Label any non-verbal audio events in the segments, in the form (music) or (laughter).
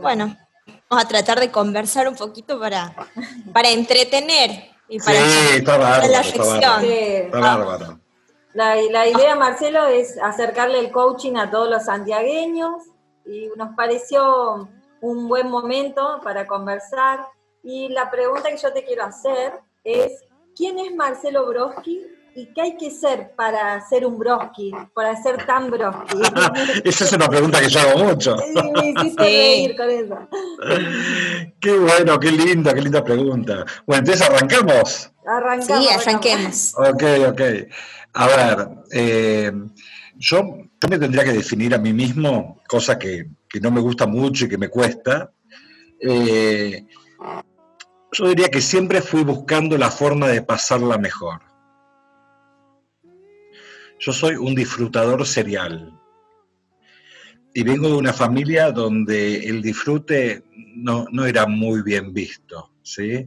Bueno, vamos a tratar de conversar un poquito para, para entretener y para, sí, está bárbaro, la está ficción. bárbaro. Sí. Está bárbaro. La, la idea, Marcelo, es acercarle el coaching a todos los santiagueños y nos pareció un buen momento para conversar. Y la pregunta que yo te quiero hacer es, ¿quién es Marcelo Broski y qué hay que ser para ser un Broski, para ser tan Broski? (laughs) (laughs) Esa es una pregunta que yo hago mucho. Sí, me hiciste reír con eso. (laughs) Qué bueno, qué linda, qué linda pregunta. Bueno, entonces arrancamos. Arrancamos. Sí, arranquemos. Ok, ok. A ver, eh, yo, yo me tendría que definir a mí mismo, cosa que, que no me gusta mucho y que me cuesta. Eh, yo diría que siempre fui buscando la forma de pasarla mejor. Yo soy un disfrutador serial. Y vengo de una familia donde el disfrute no, no era muy bien visto, ¿sí?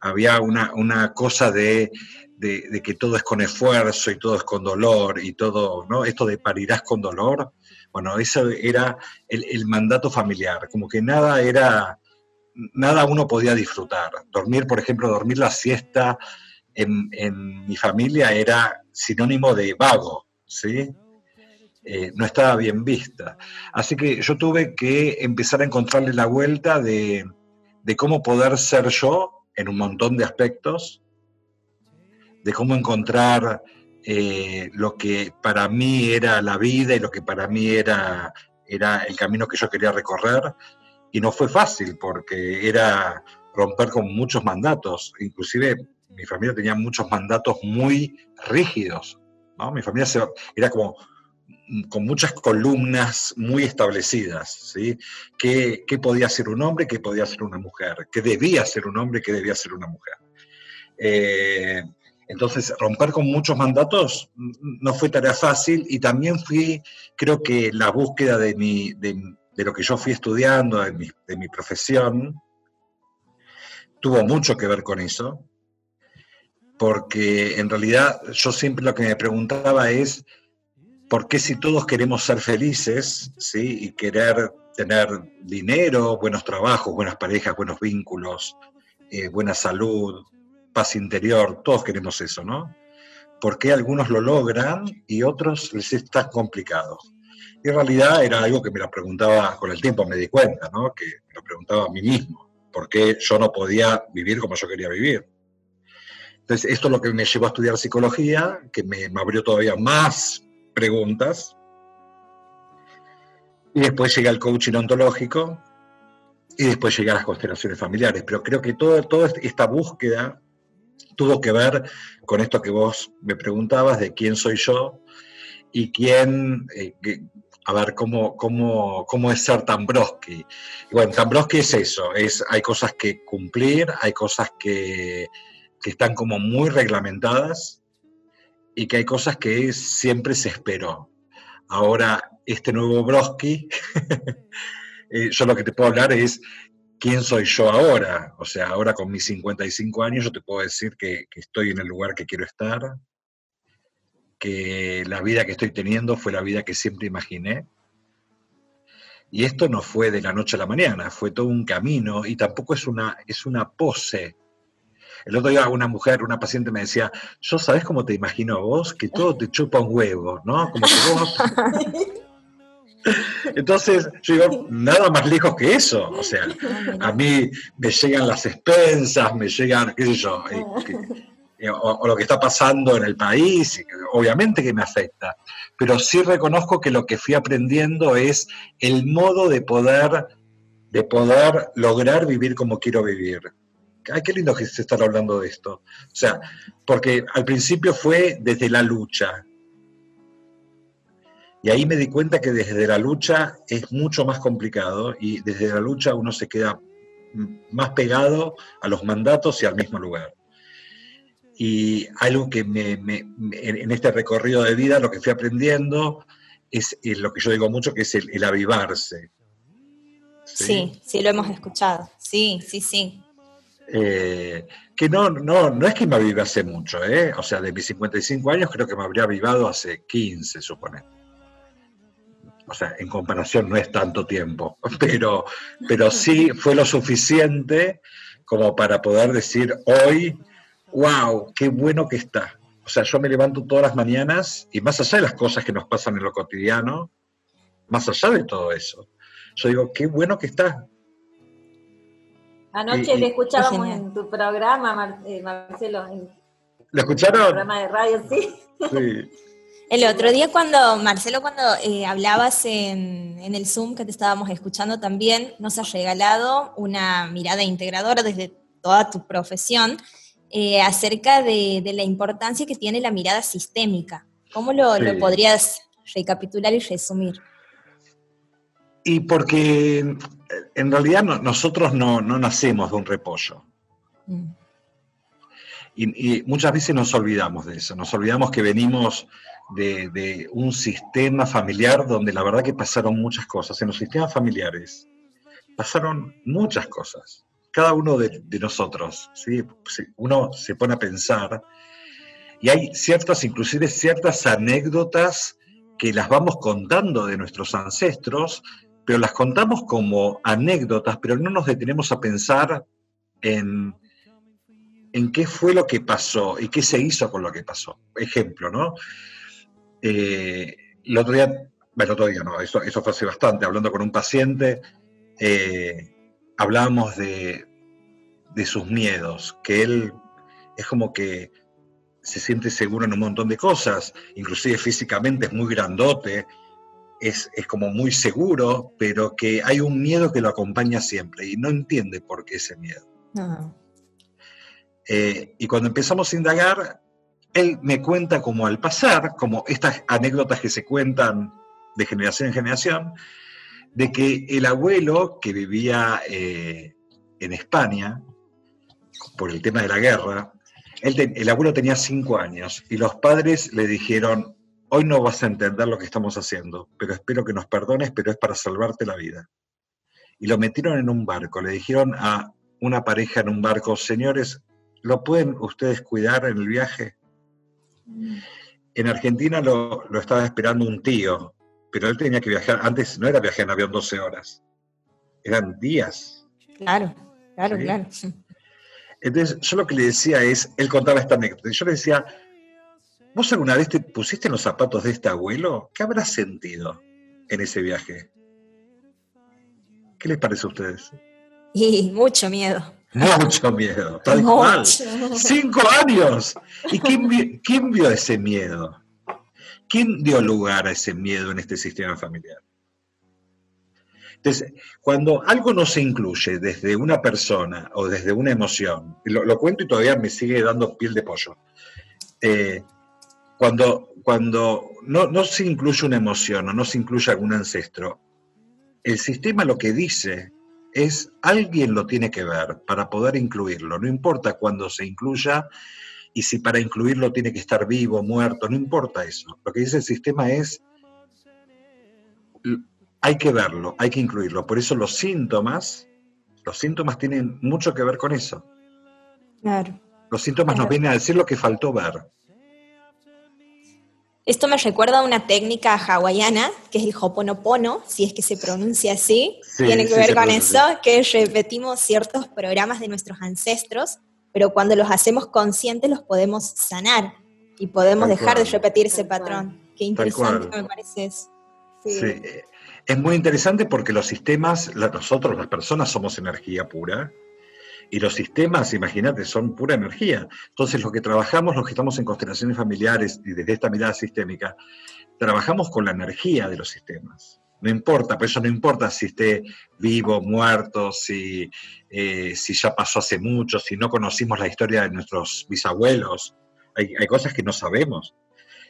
Había una, una cosa de, de, que todo es con esfuerzo y todo es con dolor y todo, ¿no? Esto de parirás con dolor, bueno, eso era el, el mandato familiar, como que nada era, nada uno podía disfrutar. Dormir, por ejemplo, dormir la siesta en, en mi familia era sinónimo de vago, ¿sí? Eh, no estaba bien vista. Así que yo tuve que empezar a encontrarle la vuelta de, de cómo poder ser yo en un montón de aspectos, de cómo encontrar eh, lo que para mí era la vida y lo que para mí era, era el camino que yo quería recorrer. Y no fue fácil porque era romper con muchos mandatos. Inclusive mi familia tenía muchos mandatos muy rígidos. Mi familia era como con muchas columnas muy establecidas, ¿sí? ¿Qué, podía ser un hombre, qué podía ser una mujer? ¿Qué debía ser un hombre, qué debía ser una mujer? Eh, entonces, romper con muchos mandatos mm, no fue tarea fácil y también fui, creo que la búsqueda de, mi, de, lo que yo fui estudiando, de mi profesión, tuvo mucho que ver con eso, porque en realidad yo siempre lo que me preguntaba es, ¿por qué si todos queremos ser felices ¿sí? y querer tener dinero, buenos trabajos, buenas parejas, buenos vínculos, eh, buena salud, paz interior, todos queremos eso, ¿no? ¿Por qué algunos lo logran y otros les es tan complicado? Y en realidad era algo que me lo preguntaba con el tiempo, me di cuenta, ¿no? Que me lo preguntaba a mí mismo, ¿por qué yo no podía vivir como yo quería vivir? Entonces, esto es lo que me llevó a estudiar psicología, que me, abrió todavía más preguntas. Y después llegué al coaching ontológico y después llegué a las constelaciones familiares. Pero creo que toda esta búsqueda tuvo que ver con esto que vos me preguntabas de quién soy yo y quién, eh, a ver, cómo, es ser. Y bueno, tan Broski es eso, es, hay cosas que cumplir, hay cosas que, que están como muy reglamentadas y que hay cosas que siempre se esperó. Ahora, este nuevo Broski, (laughs) eh, yo lo que te puedo hablar es quién soy yo ahora. O sea, ahora con mis 55 años yo te puedo decir que, que estoy en el lugar que quiero estar, que la vida que estoy teniendo fue la vida que siempre imaginé. Y esto no fue de la noche a la mañana, fue todo un camino y tampoco es una, es una pose. El otro día una mujer, una paciente me decía, yo sabes cómo te imagino a vos, que todo te chupa un huevo, ¿no? Como que vos... (laughs) Entonces, yo digo, nada más lejos que eso. O sea, a mí me llegan las expensas, me llegan, qué sé yo, eh, que- o, o lo que está pasando en el país, obviamente que me afecta, pero sí reconozco que lo que fui aprendiendo es el modo de poder, de poder lograr vivir como quiero vivir. Ay, qué lindo que se estar hablando de esto. O sea, porque al principio fue desde la lucha. Y ahí me di cuenta que desde la lucha es mucho más complicado y desde la lucha uno se queda más pegado a los mandatos y al mismo lugar. Y algo que me, en este recorrido de vida lo que fui aprendiendo es, eh, lo que yo digo mucho, que es el, el avivarse. Sí, sí, lo hemos escuchado. Sí, sí, sí. Eh, que no, no, no es que me avive hace mucho, ¿eh? o sea, de mis 55 años creo que me habría avivado hace 15, supone. o sea, en comparación no es tanto tiempo, (laughs) pero, pero sí fue lo suficiente como para poder decir hoy, wow, qué bueno que está. O sea, yo me levanto todas las mañanas y más allá de las cosas que nos pasan en lo cotidiano, más allá de todo eso, yo digo, qué bueno que está. Anoche le escuchábamos en tu programa, eh, Marcelo. En ¿Le escucharon? programa de radio, sí. Sí. (laughs) El otro día cuando, Marcelo, cuando eh, hablabas en, el Zoom que te estábamos escuchando también, nos has regalado una mirada integradora desde toda tu profesión eh, acerca de, la importancia que tiene la mirada sistémica. ¿Cómo lo, podrías recapitular y resumir? Y porque en realidad nosotros no, nacemos de un repollo. Y, muchas veces nos olvidamos de eso, nos olvidamos que venimos de, un sistema familiar donde la verdad que pasaron muchas cosas. En los sistemas familiares pasaron muchas cosas. Cada uno de, nosotros, ¿sí? uno se pone a pensar y hay ciertas, inclusive ciertas anécdotas que las vamos contando de nuestros ancestros, pero las contamos como anécdotas, pero no nos detenemos a pensar en, en qué fue lo que pasó y qué se hizo con lo que pasó. Ejemplo, ¿no? Eh, el otro día, bueno, el otro día no, eso, eso fue hace bastante, hablando con un paciente, eh, hablábamos de, sus miedos, que él es como que se siente seguro en un montón de cosas, inclusive físicamente es muy grandote, es, como muy seguro, pero que hay un miedo que lo acompaña siempre y no entiende por qué ese miedo. Eh, y cuando empezamos a indagar, él me cuenta como al pasar, como estas anécdotas que se cuentan de generación en generación, de que el abuelo que vivía eh, en España, por el tema de la guerra, el abuelo tenía cinco años y los padres le dijeron, hoy no vas a entender lo que estamos haciendo, pero espero que nos perdones, pero es para salvarte la vida. Y lo metieron en un barco, le dijeron a una pareja en un barco, señores, ¿lo pueden ustedes cuidar en el viaje? En Argentina lo, estaba esperando un tío, pero él tenía que viajar, antes no era viajar en avión 12 horas, eran días. Claro, claro, claro. Entonces, yo lo que le decía es, él contaba esta anécdota, yo le decía, ¿vos alguna vez te pusiste en los zapatos de este abuelo? ¿Qué habrás sentido en ese viaje? ¿Qué les parece a ustedes? Y mucho miedo. Mucho miedo, tal cual. Cinco años. ¿Y quién, vio ese miedo? ¿Quién dio lugar a ese miedo en este sistema familiar? Entonces, cuando algo no se incluye desde una persona o desde una emoción, lo, cuento y todavía me sigue dando piel de pollo, eh, cuando, cuando no, no, se incluye una emoción o no se incluye algún ancestro, el sistema lo que dice es alguien lo tiene que ver para poder incluirlo, no importa cuándo se incluya y si para incluirlo tiene que estar vivo, muerto, no importa eso. Lo que dice el sistema es, hay que verlo, hay que incluirlo. Por eso los síntomas, los síntomas tienen mucho que ver con eso. Claro. Los síntomas nos vienen a decir lo que faltó ver. Esto me recuerda a una técnica hawaiana, que es el hoponopono, si es que se pronuncia así. Tiene que ver con eso, que repetimos ciertos programas de nuestros ancestros, pero cuando los hacemos conscientes los podemos sanar y podemos dejar de repetir ese patrón. Qué interesante me parece eso. Sí. Es muy interesante porque los sistemas, nosotros las personas somos energía pura, y los sistemas, imagínate, son pura energía. Entonces, lo que trabajamos, los que estamos en constelaciones familiares y desde esta mirada sistémica, trabajamos con la energía de los sistemas. No importa, por eso no importa si esté vivo, muerto, si, eh, si ya pasó hace mucho, si no conocimos la historia de nuestros bisabuelos. Hay, cosas que no sabemos.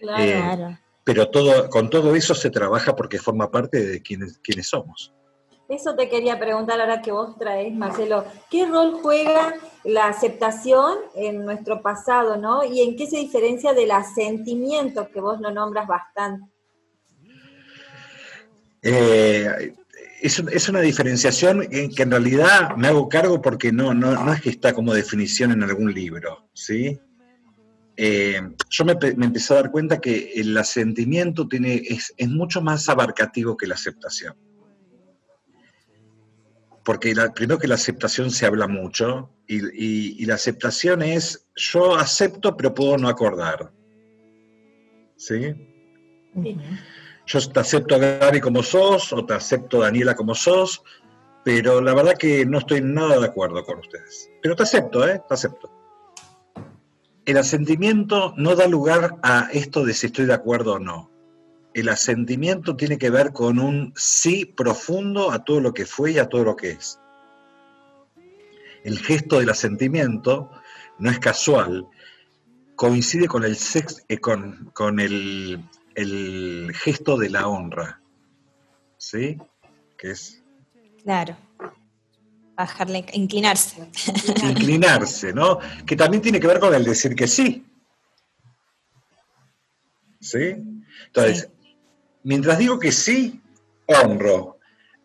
Eh, claro. pero todo, con todo eso se trabaja porque forma parte de quienes, quienes somos. Eso te quería preguntar ahora que vos traes, Marcelo. ¿Qué rol juega la aceptación en nuestro pasado, no? ¿Y en qué se diferencia del asentimiento, que vos lo nombras bastante? Eh, es, una diferenciación en que en realidad me hago cargo porque no, no, es que está como definición en algún libro, ¿sí? eh, yo me, empecé a dar cuenta que el asentimiento tiene, es, mucho más abarcativo que la aceptación. Porque primero que la aceptación se habla mucho y, la aceptación es yo acepto pero puedo no acordar. ¿Sí? Yo te acepto a Gaby como sos o te acepto a Daniela como sos, pero la verdad que no estoy nada de acuerdo con ustedes. Pero te acepto, ¿eh? Te acepto el asentimiento no da lugar a esto de si estoy de acuerdo o no. El asentimiento tiene que ver con un sí profundo a todo lo que fue y a todo lo que es. El gesto del asentimiento no es casual, coincide con el, sex, eh, con, con el, el gesto de la honra. ¿Sí? Que es. Claro bajarle, inclinarse. Inclinarse, ¿no? Que también tiene que ver con el decir que sí. ¿Sí? Entonces, mientras digo que sí, honro.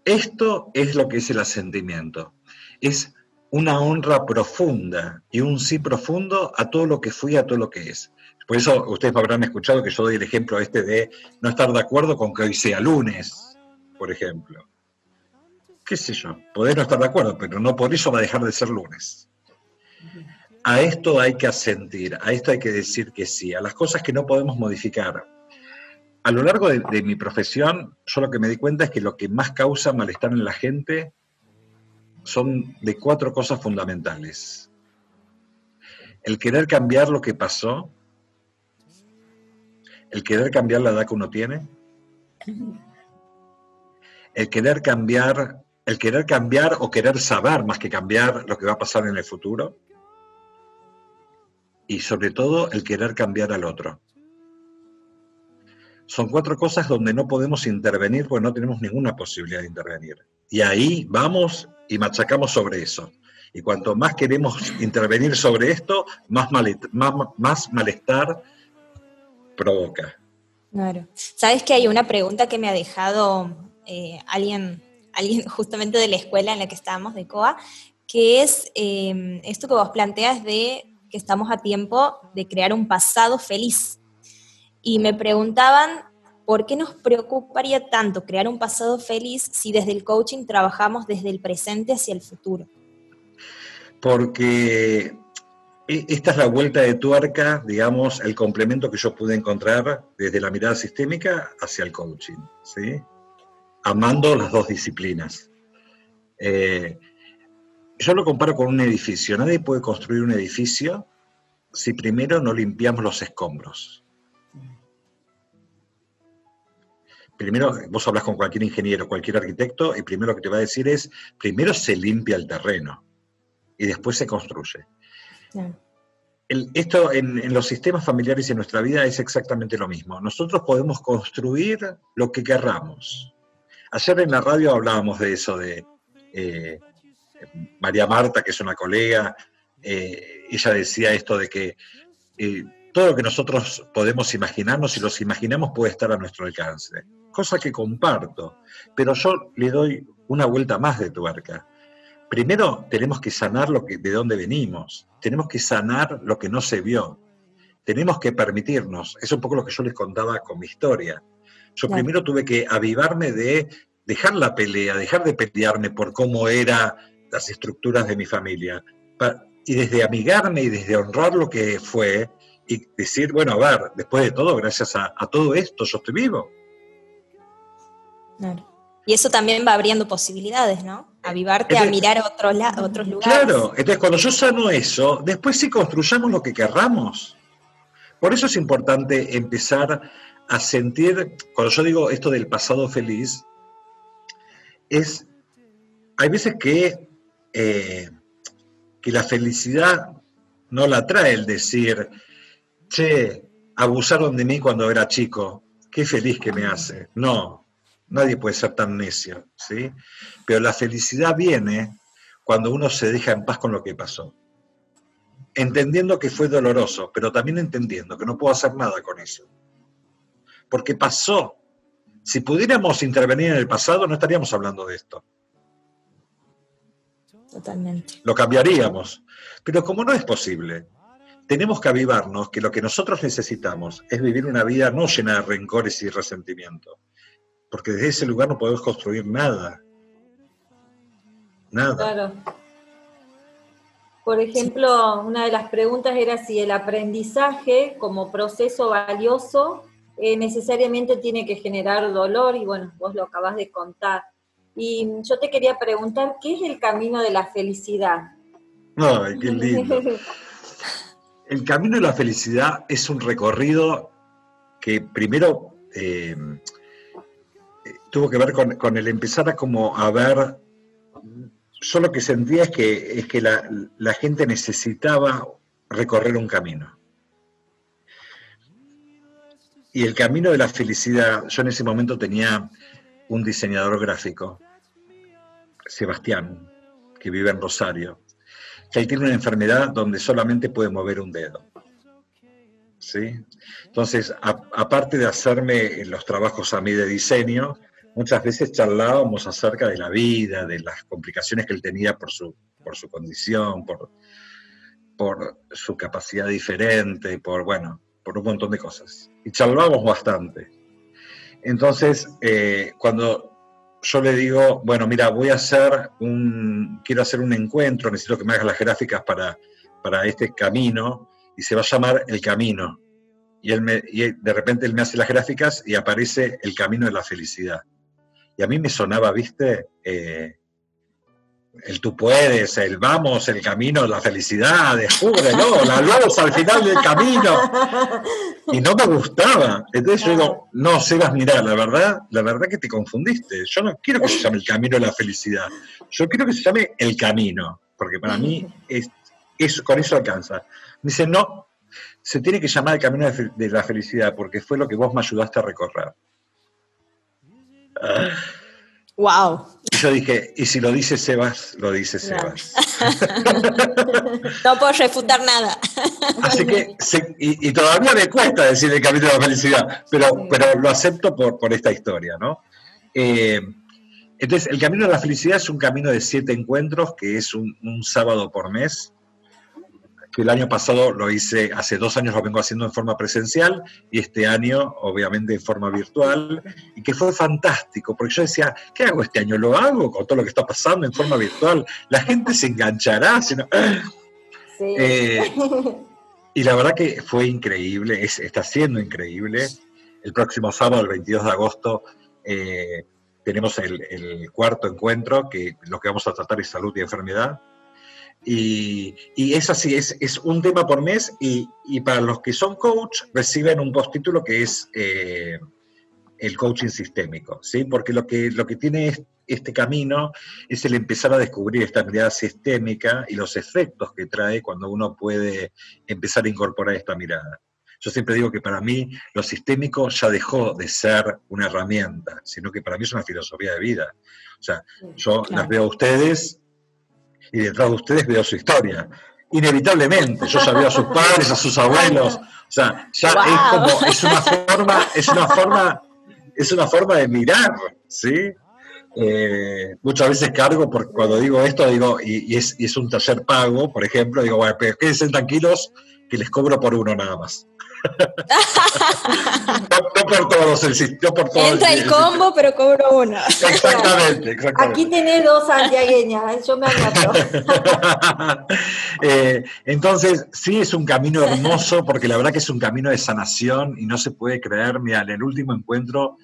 Esto es lo que es el asentimiento. Es una honra profunda y un sí profundo a todo lo que fui, a todo lo que es. Por eso ustedes habrán escuchado que yo doy el ejemplo este de no estar de acuerdo con que hoy sea lunes, por ejemplo qué sé yo, poder no estar de acuerdo, pero no por eso va a dejar de ser lunes. A esto hay que asentir, a esto hay que decir que sí, a las cosas que no podemos modificar. A lo largo de, mi profesión, yo lo que me di cuenta es que lo que más causa malestar en la gente son de cuatro cosas fundamentales. El querer cambiar lo que pasó, el querer cambiar la edad que uno tiene, el querer cambiar el querer cambiar o querer saber más que cambiar lo que va a pasar en el futuro. Y sobre todo el querer cambiar al otro. Son cuatro cosas donde no podemos intervenir porque no tenemos ninguna posibilidad de intervenir. Y ahí vamos y machacamos sobre eso. Y cuanto más queremos intervenir sobre esto, más, más, malestar provoca. Claro. Sabes que hay una pregunta que me ha dejado eh, alguien alguien justamente de la escuela en la que estábamos, de COA, que es em, esto que vos planteas de que estamos a tiempo de crear un pasado feliz. Y me preguntaban, ¿por qué nos preocuparía tanto crear un pasado feliz si desde el coaching trabajamos desde el presente hacia el futuro? Porque e, esta es la vuelta de tuerca, digamos, el complemento que yo pude encontrar desde la mirada sistémica hacia el coaching. ¿sí? amando las dos disciplinas. Eh, yo lo comparo con un edificio. Nadie puede construir un edificio si primero no limpiamos los escombros. Primero, vos hablas con cualquier ingeniero, cualquier arquitecto, y primero lo que te va a decir es, primero se limpia el terreno y después se construye. esto en, en, los sistemas familiares y en nuestra vida es exactamente lo mismo. Nosotros podemos construir lo que querramos, Ayer en la radio hablábamos de eso, de eh, María Marta, que es una colega, eh, ella decía esto de que eh, todo lo que nosotros podemos imaginarnos, si los imaginamos, puede estar a nuestro alcance. Cosa que comparto, pero yo le doy una vuelta más de tuerca. Primero tenemos que sanar lo que, de dónde venimos, tenemos que sanar lo que no se vio, tenemos que permitirnos, es un poco lo que yo les contaba con mi historia, yo primero tuve que avivarme de dejar la pelea, dejar de pelearme por cómo eran las estructuras de mi familia. Y desde amigarme y desde honrar lo que fue y decir, bueno, a ver, después de todo, gracias a, todo esto, yo estoy vivo. Claro. Y eso también va abriendo posibilidades, ¿no? Avivarte a mirar otros, otros lugares. Claro, entonces cuando yo sano eso, después sí construyamos lo que querramos. Por eso es importante empezar a sentir, cuando yo digo esto del pasado feliz, es, hay veces que, eh, que la felicidad no la trae el decir, che, abusaron de mí cuando era chico, qué feliz que me hace. No, nadie puede ser tan necio, ¿sí? Pero la felicidad viene cuando uno se deja en paz con lo que pasó. Entendiendo que fue doloroso, pero también entendiendo que no puedo hacer nada con eso porque pasó. Si pudiéramos intervenir en el pasado, no estaríamos hablando de esto. Totalmente. Lo cambiaríamos. Pero como no es posible, tenemos que avivarnos que lo que nosotros necesitamos es vivir una vida no llena de rencores y resentimiento, porque desde ese lugar no podemos construir nada. Nada. Claro. Por ejemplo, una de las preguntas era si el aprendizaje como proceso valioso eh, necesariamente tiene que generar dolor, y bueno, vos lo acabas de contar. Y yo te quería preguntar, ¿qué es el camino de la felicidad? Ay, qué lindo. (laughs) El camino de la felicidad es un recorrido que primero eh, tuvo que ver con, el empezar a como a ver, yo lo que sentía es que, es que la, la gente necesitaba recorrer un camino. Y el camino de la felicidad, yo en ese momento tenía un diseñador gráfico, Sebastián, que vive en Rosario, que él tiene una enfermedad donde solamente puede mover un dedo. ¿Sí? Entonces, aparte de hacerme los trabajos a mí de diseño, muchas veces charlábamos acerca de la vida, de las complicaciones que él tenía por su, por su condición, por, por su capacidad diferente, por, bueno, por un montón de cosas. Y charlábamos bastante. Entonces, eh, cuando yo le digo, bueno, mira, voy a hacer un, quiero hacer un encuentro, necesito que me hagas las gráficas para, para este camino, y se va a llamar El Camino. Y, él me, y de repente él me hace las gráficas y aparece El Camino de la Felicidad. Y a mí me sonaba, viste, eh, el tú puedes, el vamos, el camino, la felicidad, descúbrelo, la luz al final del camino. Y no me gustaba. Entonces yo digo, no, Sebas, mira, la verdad, la verdad que te confundiste. Yo no quiero que se llame el camino de la felicidad. Yo quiero que se llame el camino, porque para mí es, con eso alcanza. Me dice, no, se tiene que llamar el camino de la felicidad, porque fue lo que vos me ayudaste a recorrer. Wow. Y yo dije, y si lo dice Sebas, lo dice Sebas. (laughs) no puedo refutar nada. Así que, y, todavía me cuesta decir el camino de la felicidad, pero, pero lo acepto por, por esta historia, ¿no? Eh, entonces, el camino de la felicidad es un camino de siete encuentros, que es un, un sábado por mes, que el año pasado lo hice, hace dos años lo vengo haciendo en forma presencial y este año obviamente en forma virtual y que fue fantástico porque yo decía, ¿qué hago este año? ¿Lo hago con todo lo que está pasando en forma virtual? La gente se enganchará. Eh, y la verdad que fue increíble, está siendo increíble. El próximo sábado, el 22 de agosto, eh, tenemos el, el cuarto encuentro que lo que vamos a tratar es salud y enfermedad y, es así, es, es, un tema por mes y, y, para los que son coach reciben un postítulo que es eh, el coaching sistémico, ¿sí? Porque lo que, lo que tiene este camino es el empezar a descubrir esta mirada sistémica y los efectos que trae cuando uno puede empezar a incorporar esta mirada. Yo siempre digo que para mí lo sistémico ya dejó de ser una herramienta, sino que para mí es una filosofía de vida. O sea, yo las veo a ustedes y detrás de ustedes veo su historia. Inevitablemente, yo ya veo a sus padres, a sus abuelos, o sea, ya es como, es una forma, es una forma, es una forma de mirar, ¿sí? Eh, muchas veces cargo, porque cuando digo esto, digo, y, es, y, es, un taller pago, por ejemplo, digo, bueno, pero quédense tranquilos que les cobro por uno nada más (laughs) no, por todos, el, por todos. Entra el, combo, pero cobro uno. Exactamente, exactamente. Aquí tenés dos santiagueñas, ¿eh? yo me anoto. (laughs) eh, entonces, sí es un camino hermoso, porque la verdad que es un camino de sanación y no se puede creer. Mira, en el último encuentro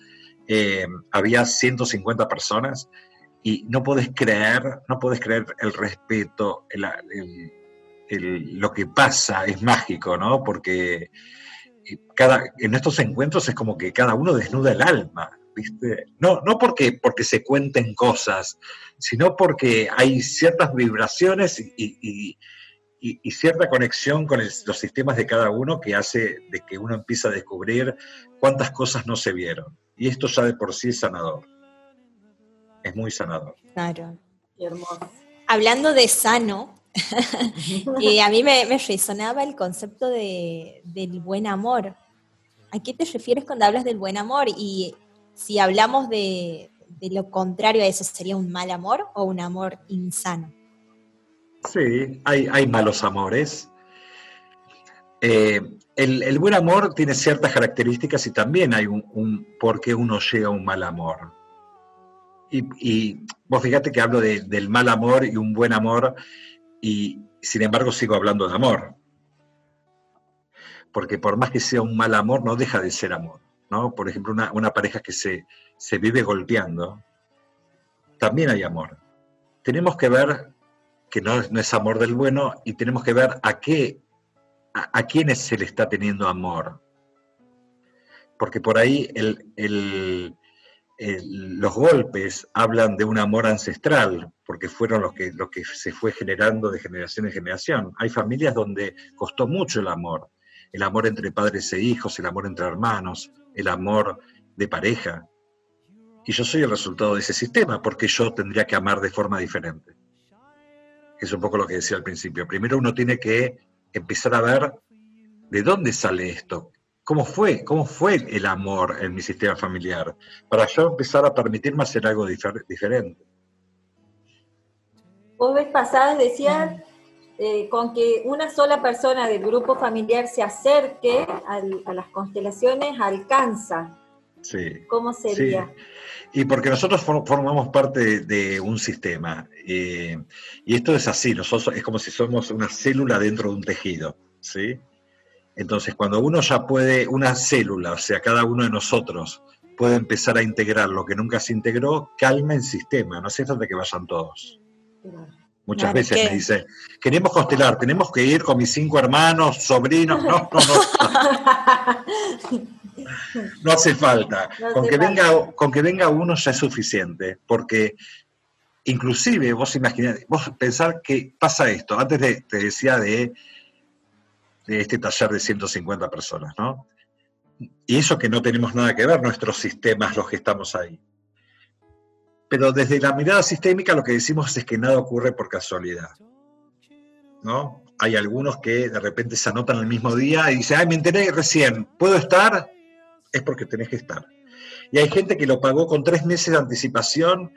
eh, había 150 personas y no puedes creer, no puedes creer el respeto, lo que pasa es mágico, ¿no? Porque cada, en estos encuentros es como que cada uno desnuda el alma, ¿viste? No, no porque, porque se cuenten cosas, sino porque hay ciertas vibraciones y, cierta conexión con los sistemas de cada uno que hace de que uno empieza a descubrir cuántas cosas no se vieron. Y esto ya de por sí es sanador. Es muy sanador. Claro. hermoso. Hablando de sano, y a mí me, resonaba el concepto de, del buen amor. ¿A qué te refieres cuando hablas del buen amor? Y si hablamos de, lo contrario a eso, ¿sería un mal amor o un amor insano? Sí, hay, malos amores. Eh, el, buen amor tiene ciertas características y también hay un, por qué uno llega a un mal amor. Y, vos fíjate que hablo del mal amor y un buen amor y sin embargo sigo hablando de amor. Porque por más que sea un mal amor, no deja de ser amor. ¿no? Por ejemplo, una, pareja que se, vive golpeando, también hay amor. Tenemos que ver que no, no es amor del bueno y tenemos que ver a qué a, quiénes se le está teniendo amor. Porque por ahí los golpes hablan de un amor ancestral, porque fueron los que, que se fue generando de generación en generación. Hay familias donde costó mucho el amor, el amor entre padres e hijos, el amor entre hermanos, el amor de pareja. Y yo soy el resultado de ese sistema, porque yo tendría que amar de forma diferente. Es un poco lo que decía al principio. Primero uno tiene que empezar a ver de dónde sale esto, cómo fue, cómo fue el amor en mi sistema familiar, para yo empezar a permitirme hacer algo diferente. Vos ves pasadas, decías, eh, con que una sola persona del grupo familiar se acerque a las constelaciones, alcanza. Sí. ¿Cómo sería? Y porque nosotros formamos parte de, un sistema. Eh, y esto es así, nosotros es como si somos una célula dentro de un tejido. ¿sí? Entonces, cuando uno ya puede, una célula, o sea, cada uno de nosotros, puede empezar a integrar lo que nunca se integró, calma el sistema, no hace falta que vayan todos. Muchas veces me dice, queremos constelar, tenemos que ir con mis cinco hermanos, sobrinos, no, no, no. (laughs) No hace falta. con, que Venga, con que venga uno ya es suficiente, porque inclusive vos imaginás, vos pensar que pasa esto, antes de, te decía de, de este taller de 150 personas, ¿no? Y eso que no tenemos nada que ver, nuestros sistemas, los que estamos ahí. Pero desde la mirada sistémica lo que decimos es que nada ocurre por casualidad. ¿No? Hay algunos que de repente se anotan el mismo día y dicen, ay, me enteré recién, ¿puedo estar? es porque tenés que estar. Y hay gente que lo pagó con tres meses de anticipación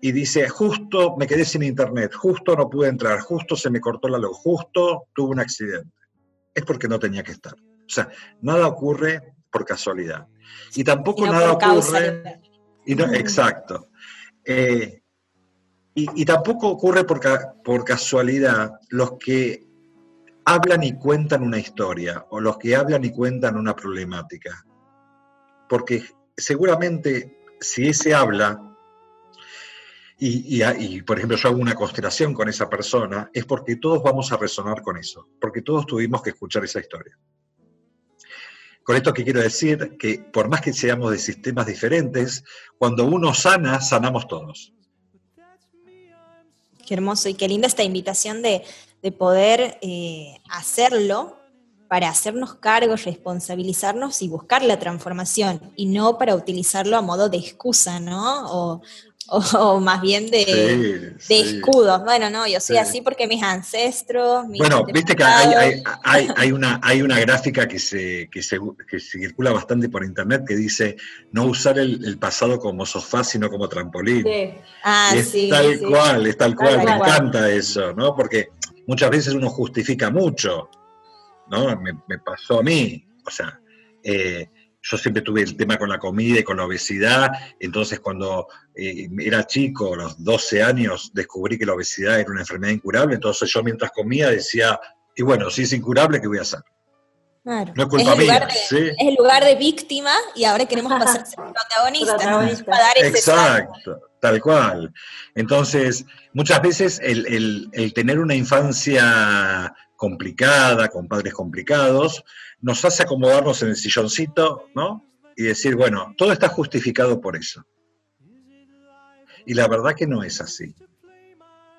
y dice, justo me quedé sin internet, justo no pude entrar, justo se me cortó la luz, justo tuve un accidente. Es porque no tenía que estar. O sea, nada ocurre por casualidad. Y tampoco nada ocurre... Y no, exacto. Eh, y, tampoco ocurre por, por casualidad los que hablan y cuentan una historia o los que hablan y cuentan una problemática porque seguramente si ese habla, y, por ejemplo yo hago una constelación con esa persona, es porque todos vamos a resonar con eso, porque todos tuvimos que escuchar esa historia. Con esto que quiero decir que por más que seamos de sistemas diferentes, cuando uno sana, sanamos todos. Qué hermoso y qué linda esta invitación de, poder eh, hacerlo para hacernos cargo, responsabilizarnos y buscar la transformación, y no para utilizarlo a modo de excusa, ¿no? (laughs) más bien de, escudos. Bueno, no, yo soy así porque mis ancestros... bueno, viste que hay, una, hay una gráfica que se, que se, circula bastante por internet que dice no usar el, pasado como sofá, sino como trampolín. Sí. Ah, es tal cual, es tal cual, me encanta eso, ¿no? Porque muchas veces uno justifica mucho ¿no? Me, pasó a mí. O sea, eh, yo siempre tuve el tema con la comida y con la obesidad, entonces cuando eh, era chico, a los 12 años, descubrí que la obesidad era una enfermedad incurable, entonces yo mientras comía decía, y bueno, si es incurable, ¿qué voy a hacer? Claro. No es culpa mía. Es el lugar de víctima y ahora queremos pasar a (laughs) ser protagonistas. Exacto, tal cual. Entonces, muchas veces el, el tener una infancia complicada, con padres complicados, nos hace acomodarnos en el silloncito, ¿no? Y decir, bueno, todo está justificado por eso. Y la verdad que no es así.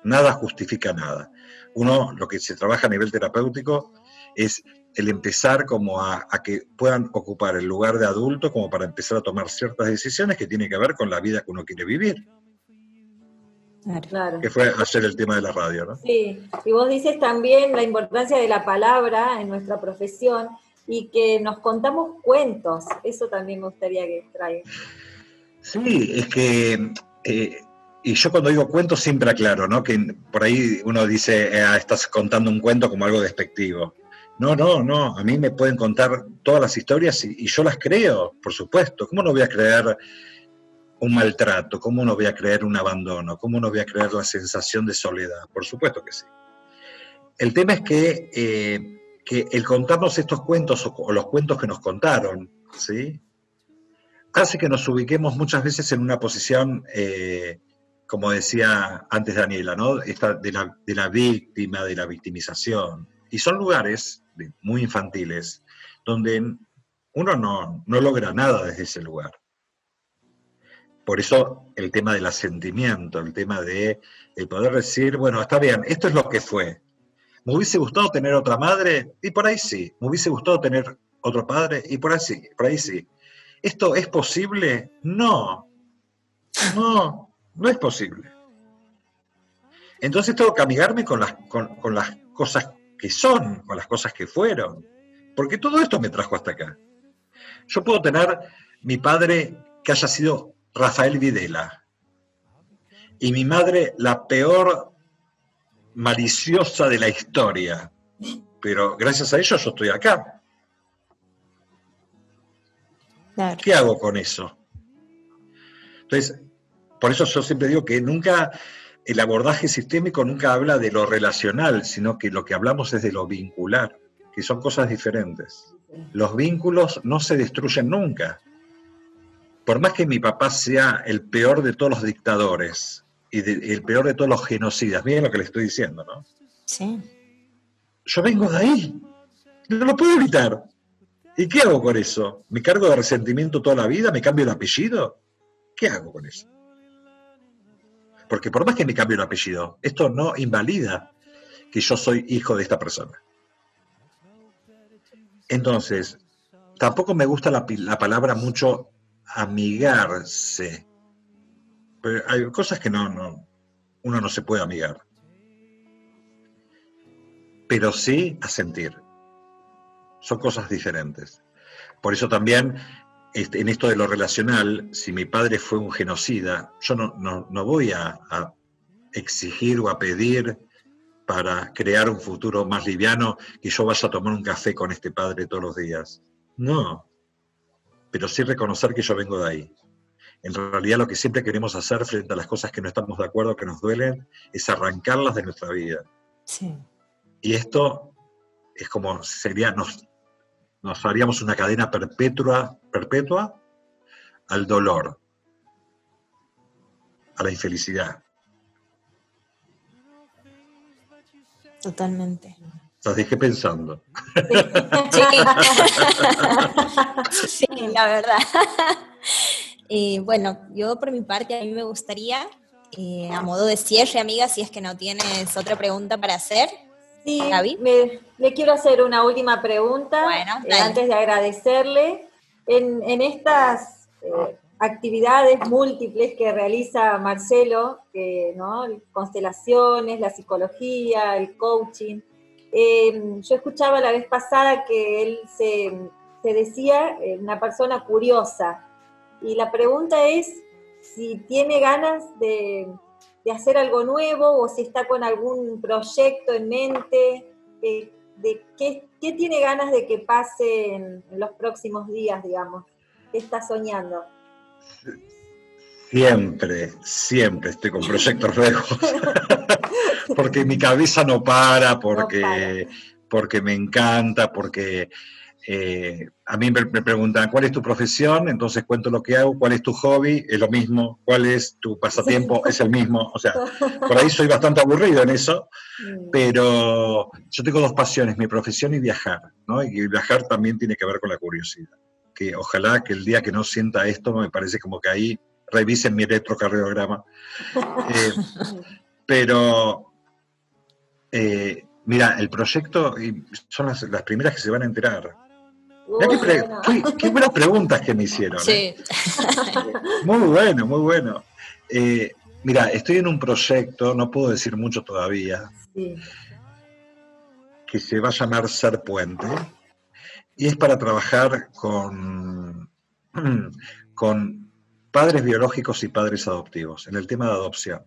Nada justifica nada. Uno, lo que se trabaja a nivel terapéutico es el empezar como a, a, que puedan ocupar el lugar de adulto como para empezar a tomar ciertas decisiones que tienen que ver con la vida que uno quiere vivir. Que fue ayer el tema de la radio, ¿no? Sí, y vos dices también la importancia de la palabra en nuestra profesión y que nos contamos cuentos. Eso también me gustaría que traiga. Sí, es que, eh, y yo cuando digo cuentos siempre aclaro, ¿no? Que por ahí uno dice, ah, estás contando un cuento como algo despectivo. No, no, no, a mí me pueden contar todas las historias y, yo las creo, por supuesto. ¿Cómo no voy a creer un maltrato? ¿Cómo no voy a creer un abandono? ¿Cómo no voy a creer la sensación de soledad? Por supuesto que sí. El tema es que, eh, que el contarnos estos cuentos o, los cuentos que nos contaron, ¿sí? hace que nos ubiquemos muchas veces en una posición, eh, como decía antes Daniela, ¿no? Esta de, la, de la víctima, de la victimización. Y son lugares muy infantiles donde uno no, no logra nada desde ese lugar. Por eso el tema del asentimiento, el tema de el poder decir, bueno, está bien, esto es lo que fue. ¿Me hubiese gustado tener otra madre? Y por ahí sí. ¿Me hubiese gustado tener otro padre? Y por ahí sí, por ahí sí. ¿Esto es posible? No. No, no es posible. Entonces tengo que amigarme con las, con, las cosas que son, con las cosas que fueron. Porque todo esto me trajo hasta acá. Yo puedo tener mi padre que haya sido Rafael Videla y mi madre la peor maliciosa de la historia. Pero gracias a ellos yo estoy acá. ¿Qué hago con eso? Entonces, por eso yo siempre digo que nunca, el abordaje sistémico nunca habla de lo relacional, sino que lo que hablamos es de lo vincular, que son cosas diferentes. Los vínculos no se destruyen nunca. Por más que mi papá sea el peor de todos los dictadores y el peor de todos los genocidas, miren lo que le estoy diciendo, ¿no? Sí. Yo vengo de ahí. No lo puedo evitar. ¿Y qué hago con eso? ¿Me cargo de resentimiento toda la vida? ¿Me cambio el apellido? ¿Qué hago con eso? Porque por más que me cambie el apellido, esto no invalida que yo soy hijo de esta persona. Entonces, tampoco me gusta la, palabra mucho amigarse. Pero hay cosas que no, no, uno no se puede amigar. Pero sí a sentir son cosas diferentes. Por eso también este, en esto de lo relacional, si mi padre fue un genocida, yo no, no, voy a, a, exigir o a pedir para crear un futuro más liviano que yo vaya a tomar un café con este padre todos los días. No, pero sí reconocer que yo vengo de ahí. En realidad lo que siempre queremos hacer frente a las cosas que no estamos de acuerdo, que nos duelen, es arrancarlas de nuestra vida. Sí. Y esto es como sería, nos, nos haríamos una cadena perpetua, perpetua al dolor, a la infelicidad. Totalmente. Las dejé pensando. Sí, la verdad. Y bueno, yo por mi parte, a mí me gustaría, eh, a modo de cierre, amiga, si es que no tienes otra pregunta para hacer, Sí, le quiero hacer una última pregunta eh, antes de agradecerle. En, estas eh, actividades múltiples que realiza Marcelo, ¿no? constelaciones, la psicología, el coaching, em, yo escuchaba la vez pasada que él se, se decía eh, una persona curiosa. Y la pregunta es si tiene ganas de de hacer algo nuevo o si está con algún proyecto en mente, eh, de qué, tiene ganas de que pase en, los próximos días, digamos, qué está soñando. Siempre, siempre estoy con proyectos nuevos, (laughs) porque mi cabeza no para, porque, porque me encanta, porque eh, a mí me, preguntan, ¿cuál es tu profesión? Entonces cuento lo que hago, ¿cuál es tu hobby? Es lo mismo, ¿cuál es tu pasatiempo? Es el mismo. O sea, (laughs) por ahí soy bastante aburrido en eso, mm. pero yo tengo dos pasiones, mi profesión y viajar, ¿no? Y viajar también tiene que ver con la curiosidad. Que ojalá que el día que no sienta esto, me parece como que ahí revisen mi electrocardiograma. (laughs) Eh, pero eh, mira, el proyecto, son las, las primeras que se van a enterar qué, buenas preguntas que me hicieron. ¿eh? muy bueno, muy bueno. Mira, estoy en un proyecto, no puedo decir mucho todavía, que se va a llamar Ser Puente, y es para trabajar con, (clears throat) con padres biológicos y padres adoptivos, en el tema de adopción.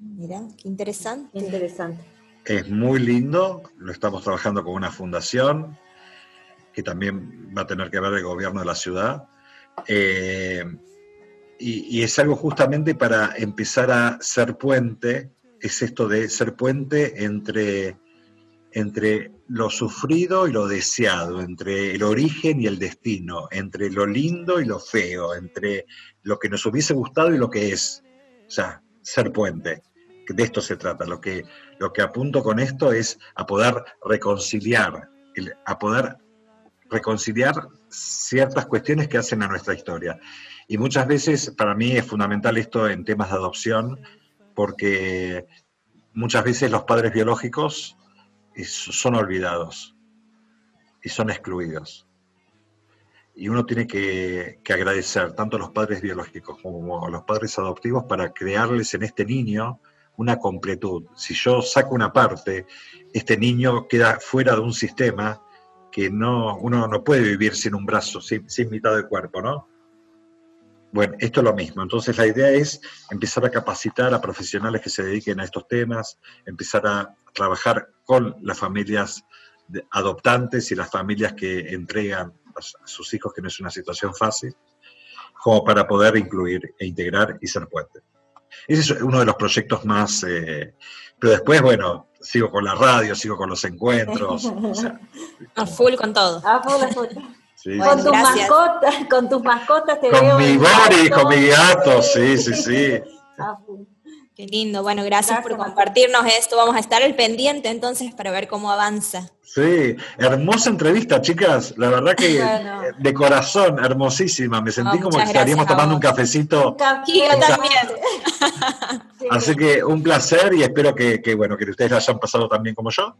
Mira, qué interesante. interesante. es muy lindo, lo estamos trabajando con una fundación que también va a tener que ver el gobierno de la ciudad. Eh, y, es algo justamente para empezar a ser puente, es esto de ser puente entre, entre lo sufrido y lo deseado, entre el origen y el destino, entre lo lindo y lo feo, entre lo que nos hubiese gustado y lo que es. O sea, ser puente. De esto se trata. Lo que, lo que apunto con esto es a poder reconciliar, a poder reconciliar ciertas cuestiones que hacen a nuestra historia. Y muchas veces para mí es fundamental esto en temas de adopción, porque muchas veces los padres biológicos son olvidados y son excluidos. Y uno tiene que, agradecer tanto a los padres biológicos como a los padres adoptivos para crearles en este niño una completud. Si yo saco una parte, este niño queda fuera de un sistema que no, uno no puede vivir sin un brazo, sin, mitad del cuerpo, ¿no? Bueno, esto es lo mismo. Entonces la idea es empezar a capacitar a profesionales que se dediquen a estos temas, empezar a trabajar con las familias adoptantes y las familias que entregan a sus hijos, que no es una situación fácil, como para poder incluir e integrar y ser puente. Ese es uno de los proyectos más... Eh, pero después, bueno, sigo con la radio, sigo con los encuentros. (laughs) a full con todo. A full, a full. Con, tus mascotas, con tus mascotas te con veo. Mi body, con mi gato, sí, sí, sí. A full. Qué lindo, bueno, gracias, por compartirnos esto. Vamos a estar al pendiente entonces para ver cómo avanza. Sí, hermosa entrevista, chicas. La verdad que de corazón, hermosísima. Me sentí como que estaríamos tomando un cafecito. Un también. (laughs) Así que un placer y espero que, bueno, que ustedes la hayan pasado también como yo.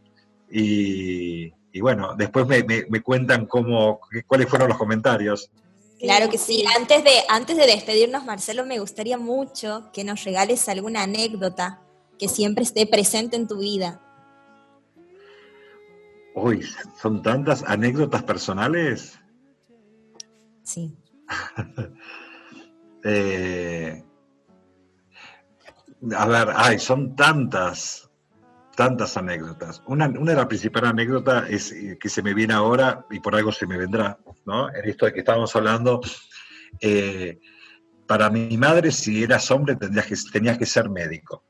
Y, bueno, después me, me cuentan cómo, cuáles fueron los comentarios. Claro que sí. Antes de, antes de despedirnos, Marcelo, me gustaría mucho que nos regales alguna anécdota que siempre esté presente en tu vida. Uy, son tantas anécdotas personales. Sí. (laughs) Eh, a ver, ay, son tantas tantas anécdotas. Una, una de las principales anécdotas es eh, que se me viene ahora y por algo se me vendrá, ¿no? En esto de que estábamos hablando, eh, para mi madre, si eras hombre, tendrías que, tenías que ser médico.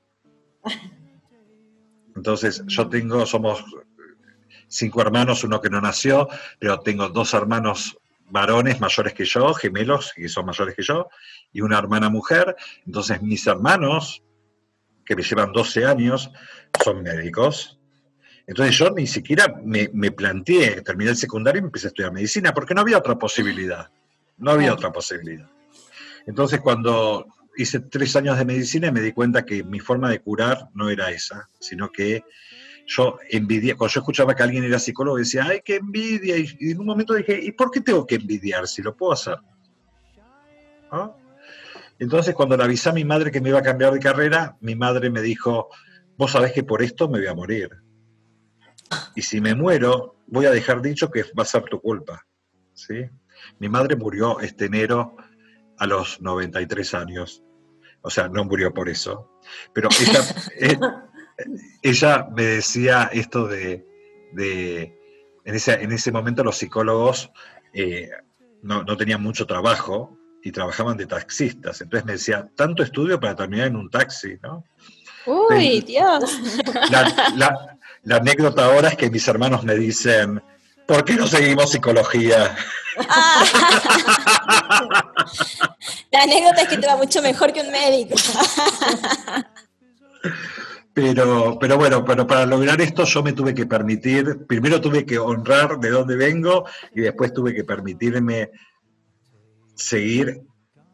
Entonces, yo tengo, somos cinco hermanos, uno que no nació, pero tengo dos hermanos varones mayores que yo, gemelos, que son mayores que yo, y una hermana mujer. Entonces, mis hermanos, que me llevan 12 años, son médicos. Entonces yo ni siquiera me, planteé, terminé el secundario y me empecé a estudiar medicina, porque no había otra posibilidad. No había otra posibilidad. Entonces cuando hice tres años de medicina me di cuenta que mi forma de curar no era esa, sino que yo envidia, cuando yo escuchaba que alguien era psicólogo decía, ay, qué envidia, y, en un momento dije, ¿y por qué tengo que envidiar si lo puedo hacer? ¿Ah? Entonces, cuando le avisé a mi madre que me iba a cambiar de carrera, mi madre me dijo, vos sabés que por esto me voy a morir. Y si me muero, voy a dejar dicho que va a ser tu culpa. ¿sí? Mi madre murió este enero a los 93 años. O sea, no murió por eso. Pero ella, eh, (laughs) ella me decía esto de, en, ese, en ese momento los psicólogos eh, no, no tenían mucho trabajo y trabajaban de taxistas. Entonces me decía, tanto estudio para terminar en un taxi, ¿no? Uy, (laughs) Dios. La, anécdota ahora es que mis hermanos me dicen, ¿por qué no seguimos psicología? Ah. (laughs) La anécdota es que te va mucho mejor que un médico. (laughs) Pero, pero bueno, pero para lograr esto yo me tuve que permitir, primero tuve que honrar de dónde vengo y después tuve que permitirme seguir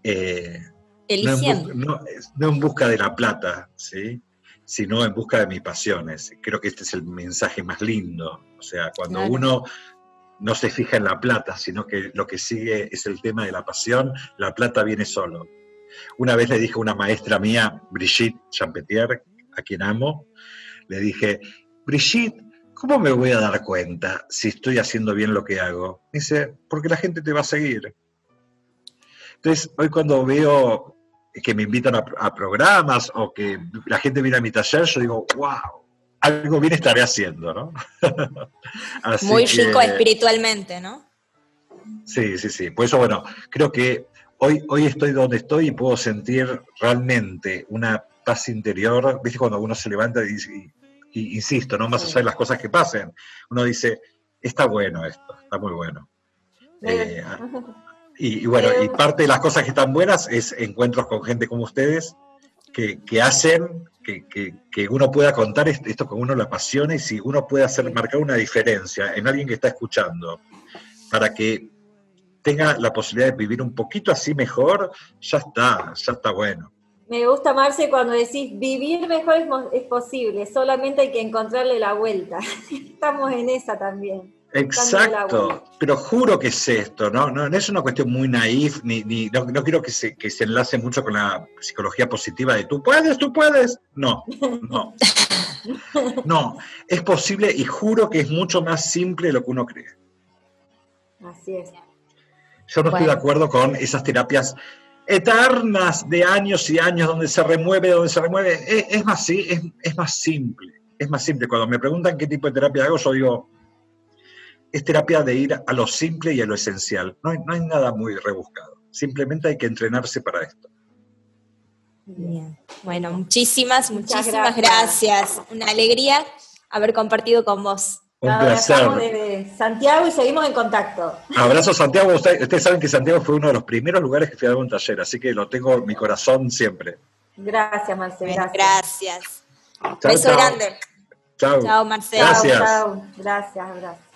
eh, no, en busca de la plata, ¿sí? sino en busca de mis pasiones. Creo que este es el mensaje más lindo. O sea, cuando uno no se fija en la plata, sino que lo que sigue es el tema de la pasión, la plata viene solo. Una vez le dije a una maestra mía, Brigitte Champetier, a quien amo, le dije, Brigitte, ¿cómo me voy a dar cuenta si estoy haciendo bien lo que hago? Dice, porque la gente te va a seguir. Entonces, hoy cuando veo que me invitan a, programas o que la gente viene a mi taller, yo digo, wow, algo bien estaré haciendo, ¿no? (laughs) Muy rico espiritualmente, ¿no? Sí, sí, sí. Por eso, bueno, creo que hoy, hoy estoy donde estoy y puedo sentir realmente una paz interior. ¿Viste cuando uno se levanta y, y, insisto, ¿no? Más allá de las cosas que pasen, uno dice, está bueno esto, está muy bueno. Eh, y, bueno, y parte de las cosas que están buenas es encuentros con gente como ustedes que, que hacen que, que, uno pueda contar esto con uno le apasiona y si uno puede hacer marcar una diferencia en alguien que está escuchando para que tenga la posibilidad de vivir un poquito así mejor, ya está, ya está bueno. Me gusta, Marce, cuando decís vivir mejor es, posible, solamente hay que encontrarle la vuelta. (laughs) Estamos en esa también. Exacto, pero juro que es esto, ¿no? No, es una cuestión muy naif, ni, ni no, quiero que se, que se enlace mucho con la psicología positiva de tú puedes, tú puedes. No, no. (laughs) No, es posible y juro que es mucho más simple de lo que uno cree. Así es. Yo no estoy de acuerdo con esas terapias eternas de años y años donde se remueve, donde se remueve. Es, más, sí, es, más simple. Es más simple. Cuando me preguntan qué tipo de terapia hago, yo digo, es terapia de ir a lo simple y a lo esencial. No hay, no hay nada muy rebuscado. Simplemente hay que entrenarse para esto. Bien. Bueno, muchísimas, muchísimas gracias. Una alegría haber compartido con vos. Un placer. Santiago y seguimos en contacto. Abrazo Santiago. Ustedes, saben que Santiago fue uno de los primeros lugares que fui a dar un taller, así que lo tengo en mi corazón siempre. Gracias, Marcelo. Gracias. Beso grande. Chao. Chao, Marcelo. Gracias. Chao, Gracias, gracias.